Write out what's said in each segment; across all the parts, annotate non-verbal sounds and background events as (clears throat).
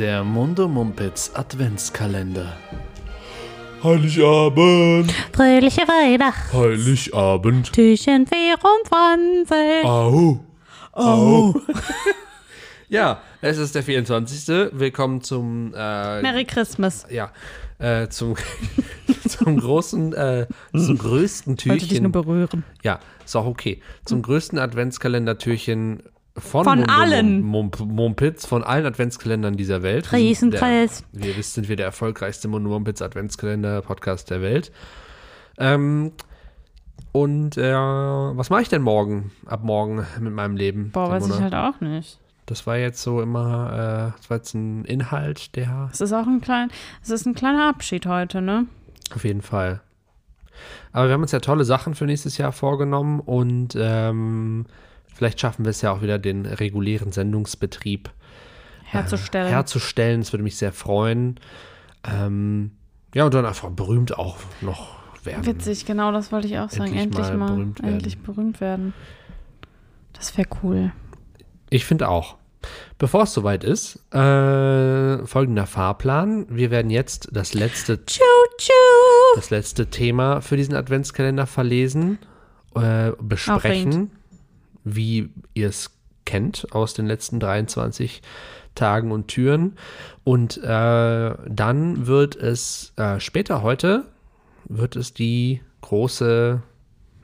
Der Mundo Mumpitz Adventskalender. Heiligabend, Fröhliche Weihnacht. Heiligabend. Türchen 24. Au, au. (laughs) Ja, es ist der 24. Willkommen zum, äh, Merry Christmas. ja, äh, zum, (laughs) zum großen, äh, zum größten Wollte dich nur Türchen. berühren. Ja, ist auch okay. Zum größten Adventskalender-Türchen von, Von allen. Mum- Mum- Mumpitz, von allen Adventskalendern dieser Welt. Wir Riesenpreis. Wie ihr wisst, sind wir der erfolgreichste Mumpitz Adventskalender-Podcast der Welt. Ähm, und äh, was mache ich denn morgen, ab morgen mit meinem Leben? Boah, weiß ich halt auch nicht. Das war jetzt so immer, äh, das war jetzt ein Inhalt, der Es ist auch ein klein, es ist ein kleiner Abschied heute, ne? auf jeden Fall. Aber wir haben uns ja tolle Sachen für nächstes Jahr vorgenommen und ähm, vielleicht schaffen wir es ja auch wieder, den regulären Sendungsbetrieb Herzustellen. herzustellen. Das würde mich sehr freuen. Ähm, ja, und dann einfach berühmt auch noch werden. Witzig, genau das wollte ich auch sagen. Endlich Endlich mal mal, berühmt werden. endlich berühmt werden. Das wäre cool. Ich finde auch. Bevor es soweit ist, äh, folgender Fahrplan. Wir werden jetzt das letzte Tschu, tschu. das letzte Thema für diesen Adventskalender verlesen, äh, besprechen, Aufregend. Wie ihr es kennt aus den letzten 23 Tagen und Türen. Und äh, dann wird es äh, später heute, wird es die große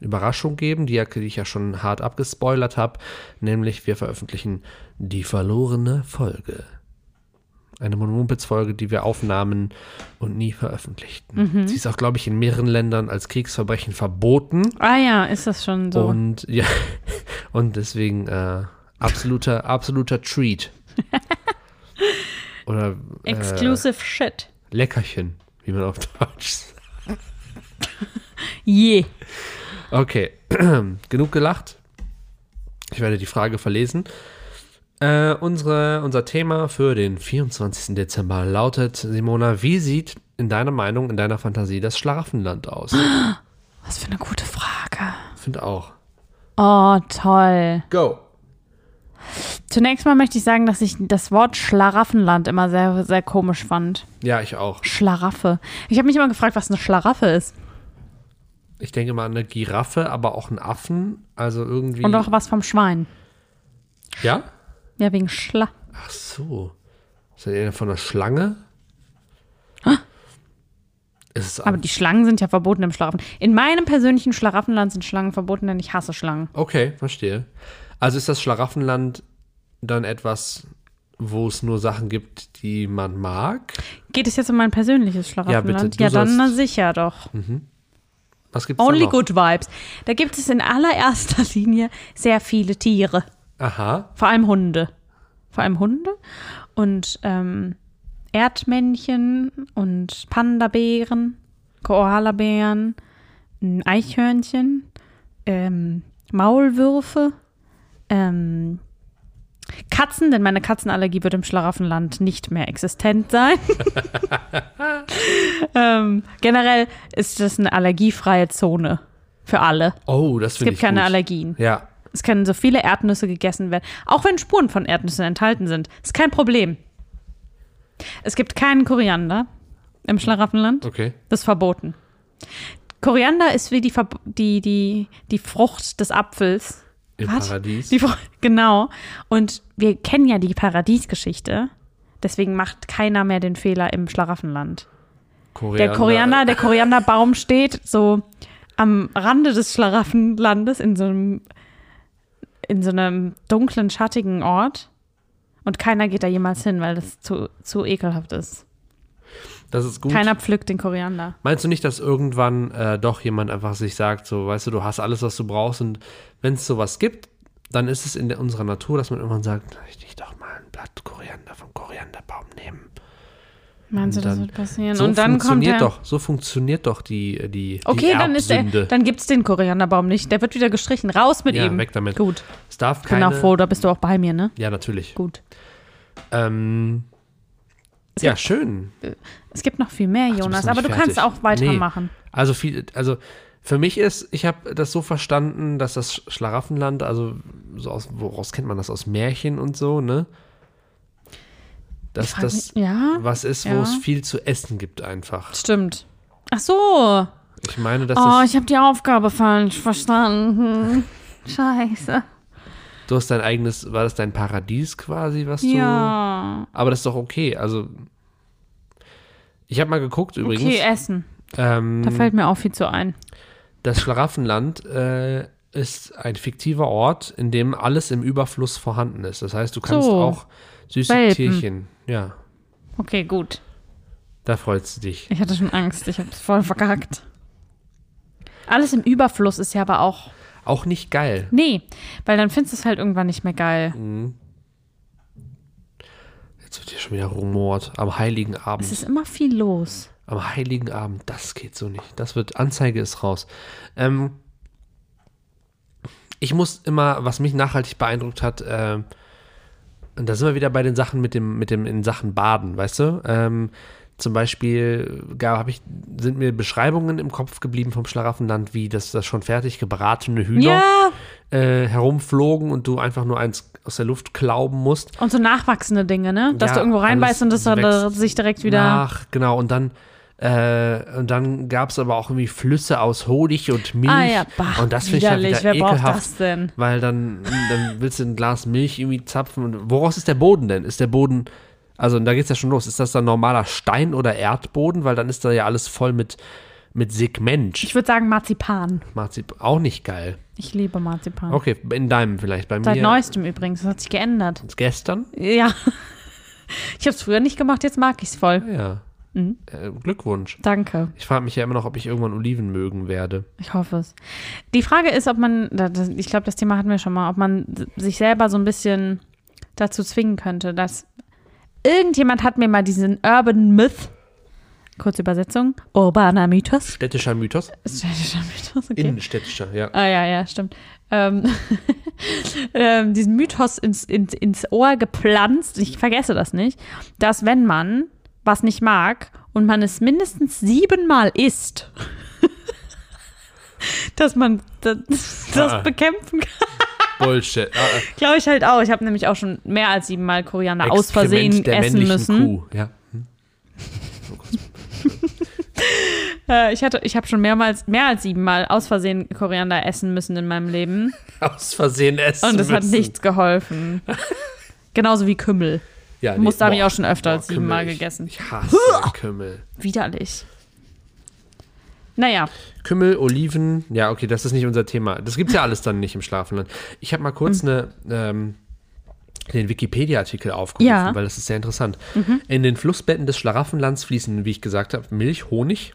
Überraschung geben, die, die ich ja schon hart abgespoilert habe, nämlich wir veröffentlichen die verlorene Folge. Eine Monomumpitz-Folge, die wir aufnahmen und nie veröffentlichten. Sie ist auch, glaube ich, in mehreren Ländern als Kriegsverbrechen verboten. Ah ja, ist das schon so. Und ja, (laughs) und deswegen äh, absoluter, absoluter Treat. (laughs) Oder äh, Exclusive Shit. Leckerchen, wie man auf Deutsch sagt. Je. Okay, (clears throat) genug gelacht. Ich werde die Frage verlesen. Äh, unsere, unser Thema für den 24. Dezember lautet, Simona, wie sieht in deiner Meinung, in deiner Fantasie das Schlaraffenland aus? (gasps) Was für eine gute Frage. Finde auch. Oh, toll. Go. Zunächst mal möchte ich sagen, dass ich das Wort Schlaraffenland immer sehr, sehr komisch fand. Ja, ich auch. Schlarafffe. Ich habe mich immer gefragt, was eine Schlarafffe ist. Ich denke mal an eine Giraffe, aber auch einen Affen. Also irgendwie. Und auch was vom Schwein. Ja? Ja, wegen Schla. Ach so. Ist das eher von einer Schlange? Ist es Aber die Schlangen sind ja verboten im Schlaraffen. In meinem persönlichen Schlaraffenland sind Schlangen verboten, denn ich hasse Schlangen. Okay, verstehe. Also ist das Schlaraffenland dann etwas, wo es nur Sachen gibt, die man mag? Geht es jetzt um mein persönliches Schlaraffenland? bitte, du Ja, dann na sicher doch. Was gibt's da Only good vibes. Da gibt es in allererster (laughs) Linie sehr viele Tiere. Aha. Vor allem Hunde. Vor allem Hunde und ähm, Erdmännchen und Panda-Bären, Koalabären, ein Eichhörnchen, ähm, Maulwürfe, ähm, Katzen, denn meine Katzenallergie wird im Schlaraffenland nicht mehr existent sein. (laughs) ähm, generell ist das eine allergiefreie Zone für alle. Oh, das Es finde gibt ich keine gut. Allergien. Ja. Es können so viele Erdnüsse gegessen werden, auch wenn Spuren von Erdnüssen enthalten sind. Ist kein Problem. Es gibt keinen Koriander im Schlaraffenland. Okay. Das ist verboten. Koriander ist wie die, Verb die, die, die Frucht des Apfels. Im Was? Paradies. Die genau. Und wir kennen ja die Paradiesgeschichte. Deswegen macht keiner mehr den Fehler im Schlaraffenland. Der Koriander, der Korianderbaum steht so am Rande des Schlaraffenlandes in so einem, in so einem dunklen, schattigen Ort. Und keiner geht da jemals hin, weil das zu, zu ekelhaft ist. Das ist gut. Keiner pflückt den Koriander. Meinst du nicht, dass irgendwann äh, doch jemand einfach sich sagt, so, weißt du, du hast alles, was du brauchst und wenn es sowas gibt, dann ist es in der, unserer Natur, dass man irgendwann sagt, ich dich doch mal ein Blatt Koriander vom Korianderbaum nehmen. Meinst du, Und das dann- wird passieren? So und dann kommt funktioniert er. doch, so funktioniert doch die, die, Okay, die dann ist der, dann gibt's den Korianderbaum nicht. Der wird wieder gestrichen. Raus mit Ja, ihm. weg damit. Gut. es darf Ich bin auch froh, da bist du auch bei mir, ne? Ja, natürlich. Gut. Ähm, Es ja, gibt- schön. Es gibt noch viel mehr, Ach, du Jonas, noch aber du nicht kannst fertig. auch weitermachen. Also viel, also für mich ist, ich habe das so verstanden, dass das Schlaraffenland, also so aus, woraus kennt man das aus Märchen und so, ne? Dass frag das ja, was ist, wo ja. es viel zu essen gibt einfach. Stimmt. Ach so. Ich meine, das Oh, ich habe die Aufgabe falsch verstanden. (laughs) Scheiße. du hast dein eigenes, war das dein Paradies quasi, was du. Ja. Aber das ist doch okay. Also, ich habe mal geguckt übrigens. Okay, Essen. ähm, Da fällt mir auch viel zu ein. das Schlaraffenland äh, ist ein fiktiver Ort, in dem alles im Überfluss vorhanden ist. Das heißt, du kannst So. auch süße Welpen. Tierchen. Ja, Okay, gut. da freust du dich. Ich hatte schon Angst. Ich habe es voll verkackt. Alles im Überfluss ist ja aber auch. Auch nicht geil. Nee, weil dann findest du es halt irgendwann nicht mehr geil. Jetzt wird hier schon wieder rumort. Am Heiligen Abend. Es ist immer viel los. Am Heiligen Abend, das geht so nicht. Das wird, Anzeige ist raus. Ähm, ich muss immer, was mich nachhaltig beeindruckt hat, ähm, und da sind wir wieder bei den Sachen mit dem, mit dem in Sachen Baden, weißt du? Ähm, zum Beispiel gab, ich, sind mir Beschreibungen im Kopf geblieben vom Schlaraffenland, wie das, das schon fertig gebratene Hühner Ja. äh, herumflogen und du einfach nur eins aus der Luft klauben musst. Und so nachwachsende Dinge, ne? Dass Ja, du irgendwo reinbeißt und das dann wächst sich direkt wieder. Nach, genau, und dann, äh, und dann gab es aber auch irgendwie Flüsse aus Honig und Milch. Ah ja, bah, und das finde ich halt widerlich. wieder Wer ekelhaft. das denn? Weil dann, dann willst du ein Glas Milch irgendwie zapfen. Und woraus ist der Boden denn? Ist der Boden, also da geht's ja schon los. Ist das dann normaler Stein oder Erdboden? Weil dann ist da ja alles voll mit, mit Segment. Ich würde sagen Marzipan. Marzip auch nicht geil. Ich liebe Marzipan. Okay, in deinem vielleicht. Bei Seit mir neuestem übrigens. Das hat sich geändert. gestern. Ja. (laughs) Ich habe es früher nicht gemacht, jetzt mag ich es voll. Ja. Mhm. Äh, Glückwunsch. Danke. Ich frage mich ja immer noch, ob ich irgendwann Oliven mögen werde. Ich hoffe es. Die Frage ist, ob man, ich glaube, das Thema hatten wir schon mal, ob man sich selber so ein bisschen dazu zwingen könnte, dass irgendjemand hat mir mal diesen Urban Myth, kurze Übersetzung, urbaner Mythos, Städtischer Mythos? städtischer Mythos, okay. Innenstädtischer, ja. Ah ja, ja, stimmt. Ähm, (laughs) ähm, diesen Mythos ins, ins, ins Ohr gepflanzt, ich vergesse das nicht, dass wenn man was nicht mag und man es mindestens siebenmal isst, (laughs) dass man das, das Ah. bekämpfen kann. Bullshit. Ah, ah. Glaube ich halt auch. Ich habe nämlich auch schon mehr als siebenmal Koriander aus Versehen essen müssen. Kuh. Ja. Hm. (laughs) Äh, ich hatte, ich habe schon mehrmals, mehr als siebenmal aus Versehen Koriander essen müssen in meinem Leben. (laughs) Aus Versehen essen Und es hat nichts geholfen. Genauso wie Kümmel. Ja, Musste habe ich auch schon öfter boah, als siebenmal Kümmel, ich- gegessen. Ich hasse Kümmel. Widerlich. Naja, Kümmel, Oliven, ja, okay, das ist nicht unser Thema. Das gibt's ja alles dann nicht im Schlafenland. Ich habe mal kurz Hm. eine, ähm, den Wikipedia-Artikel aufgerufen, Ja. weil das ist sehr interessant. Mhm. In den Flussbetten des Schlaraffenlands fließen, wie ich gesagt habe, Milch, Honig,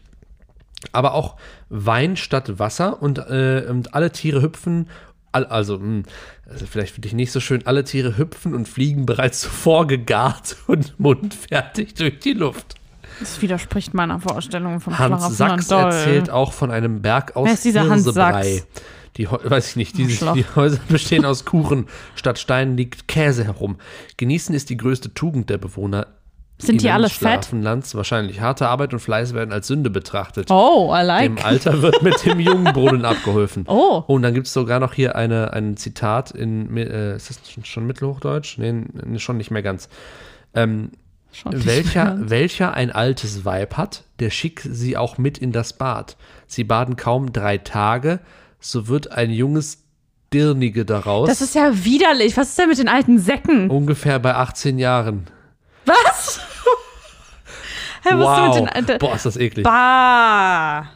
aber auch Wein statt Wasser und, äh, und alle Tiere hüpfen, all, also, mh, also vielleicht für dich nicht so schön, alle Tiere hüpfen und fliegen bereits zuvor gegart (laughs) und mundfertig durch die Luft. das widerspricht meiner Vorstellung vom Hans Schlaraffenland Sachs erzählt auch von einem Berg aus Wer ist dieser Hans. Sachs? Die, weiß ich nicht, Arschloch. die Häuser bestehen aus Kuchen. Statt Steinen liegt Käse herum. Genießen ist die größte Tugend der Bewohner. Sind die alle fett? Schlafenlands wahrscheinlich. Harte Arbeit und Fleiß werden als Sünde betrachtet. Oh, I like. Dem Alter wird mit dem (laughs) Jungenbrunnen abgeholfen. Oh. Und dann gibt es sogar noch hier eine, ein Zitat in, äh, ist das schon- Mittelhochdeutsch? Nee, schon nicht mehr ganz. Ähm, welcher, welcher ein altes Weib hat, der schick sie auch mit in das Bad. Sie baden kaum drei Tage, so wird ein junges Dirnige daraus. Das ist ja widerlich. Was ist denn mit den alten Säcken? ungefähr bei 18 Jahren. Was? Hä, was wow. denn mit den. Boah, ist das eklig. Bah.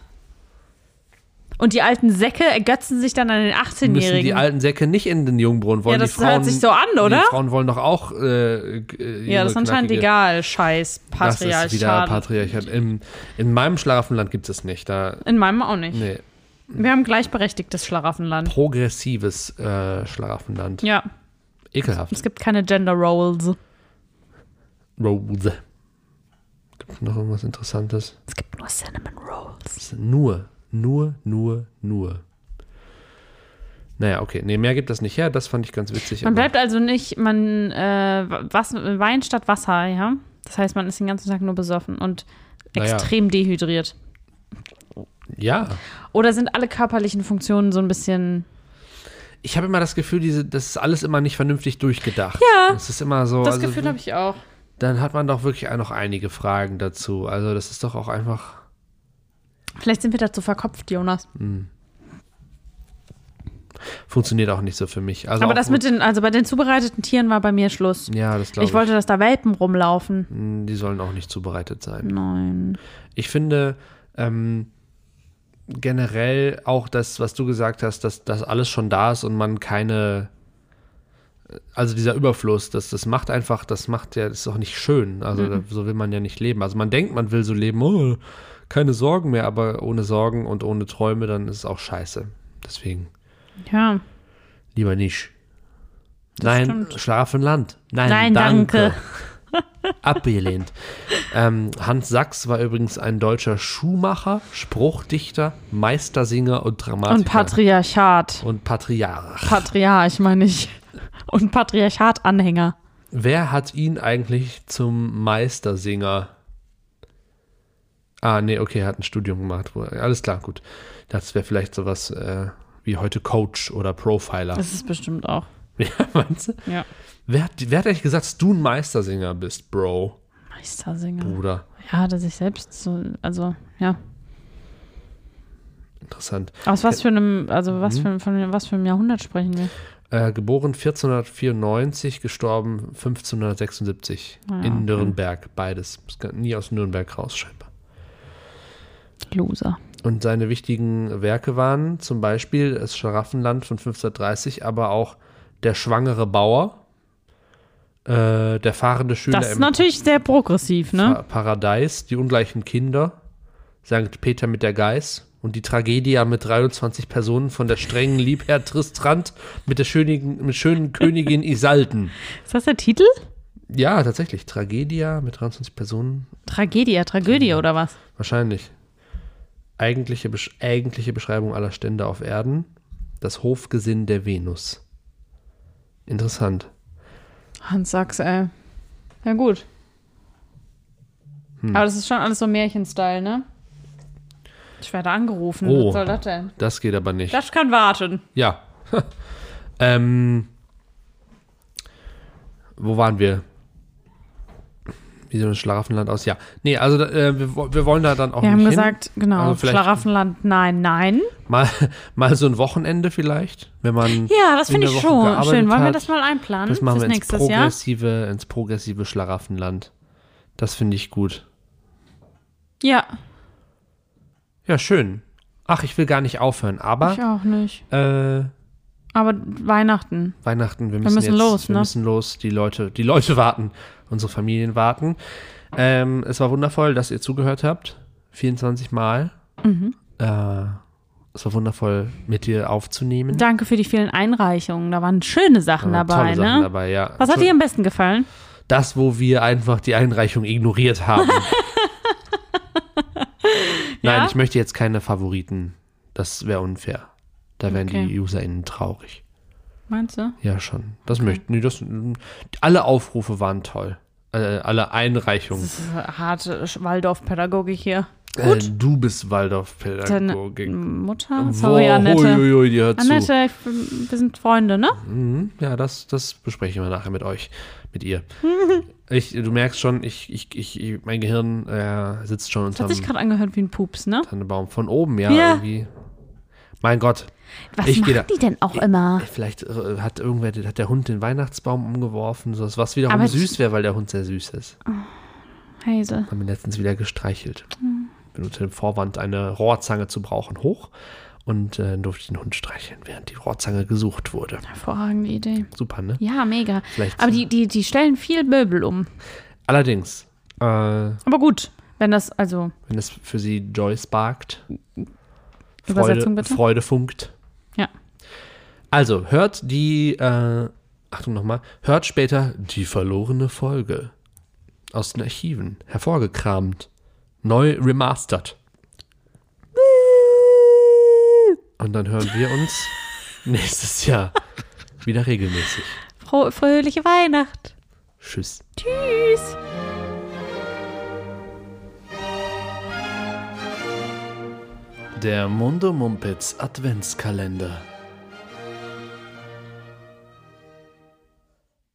Und die alten Säcke ergötzen sich dann an den Müssen 18-Jährigen. die alten Säcke nicht in den Jungbrunnen wollen Ja, das die Frauen, hört sich so an, oder? Die Frauen wollen doch auch äh, äh, ja, das ist anscheinend egal. Scheiß Das ist wieder Patriarchat. Patriarchat. In, in meinem Schlafenland gibt es nicht. Da, In meinem auch nicht. nee, Wir haben gleichberechtigtes Schlaraffenland. progressives äh, Schlafenland. Ja, Ekelhaft. es gibt keine Gender Roles. Rose. Gibt noch irgendwas Interessantes? Es gibt nur Cinnamon Rolls. Nur, nur, nur, nur. Naja, okay. Nee, mehr gibt das nicht her. Das fand ich ganz witzig. Man aber- bleibt also nicht, man, äh, was, Wein statt Wasser, ja? Das heißt, man ist den ganzen Tag nur besoffen und Naja. extrem dehydriert. ja. Oder sind alle körperlichen Funktionen so ein bisschen. Ich habe immer das Gefühl, diese, das ist alles immer nicht vernünftig durchgedacht. Ja. Es ist immer so. Das also, Gefühl habe ich auch. Dann hat man doch wirklich auch noch einige Fragen dazu. Also das ist doch auch einfach. Vielleicht sind wir dazu verkopft, Jonas. Funktioniert auch nicht so für mich. Also Aber das mit den, also bei den zubereiteten Tieren war bei mir Schluss. Ja, das glaube ich. Ich wollte, dass da Welpen rumlaufen. Hm, Die sollen auch nicht zubereitet sein. Nein. Ich finde ähm, generell auch das, was du gesagt hast, dass das alles schon da ist und man keine, also dieser Überfluss, das, das macht einfach, das macht ja, das ist auch nicht schön. Also Mhm. so will man ja nicht leben. Also man denkt, man will so leben, oh, keine Sorgen mehr, aber ohne Sorgen und ohne Träume, dann ist es auch scheiße. Deswegen Ja. lieber nicht. Nein, stimmt. Schlafenland. Nein, Nein, danke. danke. (laughs) Abgelehnt. ähm, Hans Sachs war übrigens ein deutscher Schuhmacher, Spruchdichter, Meistersinger und Dramatiker. Und Patriarchat. Und Patriarch. Patriarch, meine ich. Und Patriarchat-Anhänger. Wer hat ihn eigentlich zum Meistersinger? Ah, nee, okay, er hat ein Studium gemacht. Alles klar, gut. Das wäre vielleicht sowas äh, wie heute Coach oder Profiler. Das ist bestimmt auch. (laughs) Ja, meinst du? Ja. Wer hat, wer hat eigentlich gesagt, dass du ein Meistersinger bist, Bro, Meistersinger. Bruder? Ja, dass ich selbst so, also, ja. Interessant. Aus was für einem, also Mhm. was für, von was für einem Jahrhundert sprechen wir? Äh, geboren 1494, gestorben 1576 Ah, in okay. Nürnberg. Beides. Nie aus Nürnberg raus, scheinbar. Loser. Und seine wichtigen Werke waren zum Beispiel das Scharaffenland von 1530, aber auch Der schwangere Bauer, äh, Der fahrende Schüler Das ist natürlich sehr progressiv, ne? Paradies, Die ungleichen Kinder, St. Peter mit der Geiß und die Tragödie mit 23 Personen von der strengen Liebherr Tristrand mit der schönen, mit schönen Königin Isalden. Ist das der Titel? Ja, tatsächlich. Tragödie mit 23 Personen. Tragödie, Tragödie oder was? Wahrscheinlich. Eigentliche, eigentliche Beschreibung aller Stände auf Erden. Das Hofgesinn der Venus. Interessant. Hans Sachs, ey. Ja, gut. Hm. Aber das ist schon alles so Märchenstyle, ne? Ich werde angerufen. Oh. Was soll das denn? Das geht aber nicht. Das kann warten. Ja. (laughs) ähm, wo waren wir? Wie sieht das Schlaraffenland aus? Ja. Nee, also äh, wir, wir wollen da dann auch Wir haben nicht gesagt, genau, Also Schlaraffenland, nein, nein. hin. Mal, (laughs) mal so ein Wochenende vielleicht, wenn man Ja, das in finde ich schon schön. Wollen wir hat. das mal einplanen das machen wir ins nächstes Jahr? progressive, ins progressive Schlaraffenland. Das finde ich gut. Ja, Ja, schön. Ach, ich will gar nicht aufhören, aber ich auch nicht. äh, Aber Weihnachten. Weihnachten, wir müssen, müssen jetzt, los, wir ne? müssen los, die Leute, die Leute warten, unsere Familien warten. Ähm, es war wundervoll, dass ihr zugehört habt, 24 Mal. Mhm. Äh, es war wundervoll, mit dir aufzunehmen. Danke für die vielen Einreichungen. Da waren schöne Sachen waren dabei, tolle Sachen ne? dabei, ja. Was hat dir am besten gefallen? Das, wo wir einfach die Einreichung ignoriert haben. (laughs) Nein, Ja? ich möchte jetzt keine Favoriten. Das wäre unfair. Da wären Okay. die UserInnen traurig. Meinst du? Ja, schon. Das möchten. Nee, das, alle Aufrufe waren toll. Äh, alle Einreichungen. Das ist harte Waldorf-Pädagogik hier. Äh, du bist Deine Waldorf-Pädagogik. Mutter? Sorry, Annette. Uiuiui, die hört zu. Annette, ich, wir sind Freunde, ne? Mhm, ja, das, das besprechen wir nachher mit euch, mit ihr. (laughs) ich, du merkst schon, ich, ich, ich, mein Gehirn äh, sitzt schon Das hat sich gerade angehört wie ein Pups, ne? Tannenbaum. Von oben, ja, Ja. irgendwie. Mein Gott, Was Ich machen die denn auch immer? vielleicht äh, hat irgendwer, hat der Hund den Weihnachtsbaum umgeworfen, so was wiederum Aber- süß wäre, weil der Hund sehr süß ist. Hazel. Haben wir letztens wieder gestreichelt. Hm. Unter dem Vorwand, eine Rohrzange zu brauchen, hoch und äh, durfte den Hund streicheln, während die Rohrzange gesucht wurde. Hervorragende Idee. Super, ne? Ja, mega. Vielleicht- Aber die, die, die stellen viel Möbel um. Allerdings, äh, Aber gut, wenn das, also, wenn es für sie Joy sparkt, Übersetzung Freude, bitte? Freude funkt. Ja. Also, hört die, äh, Achtung nochmal, hört später die verlorene Folge aus den Archiven, hervorgekramt, neu remastert. Und dann hören wir uns (laughs) nächstes Jahr wieder regelmäßig. froh, fröhliche Weihnacht. Tschüss. Tschüss. Der Mundo Mumpitz Adventskalender.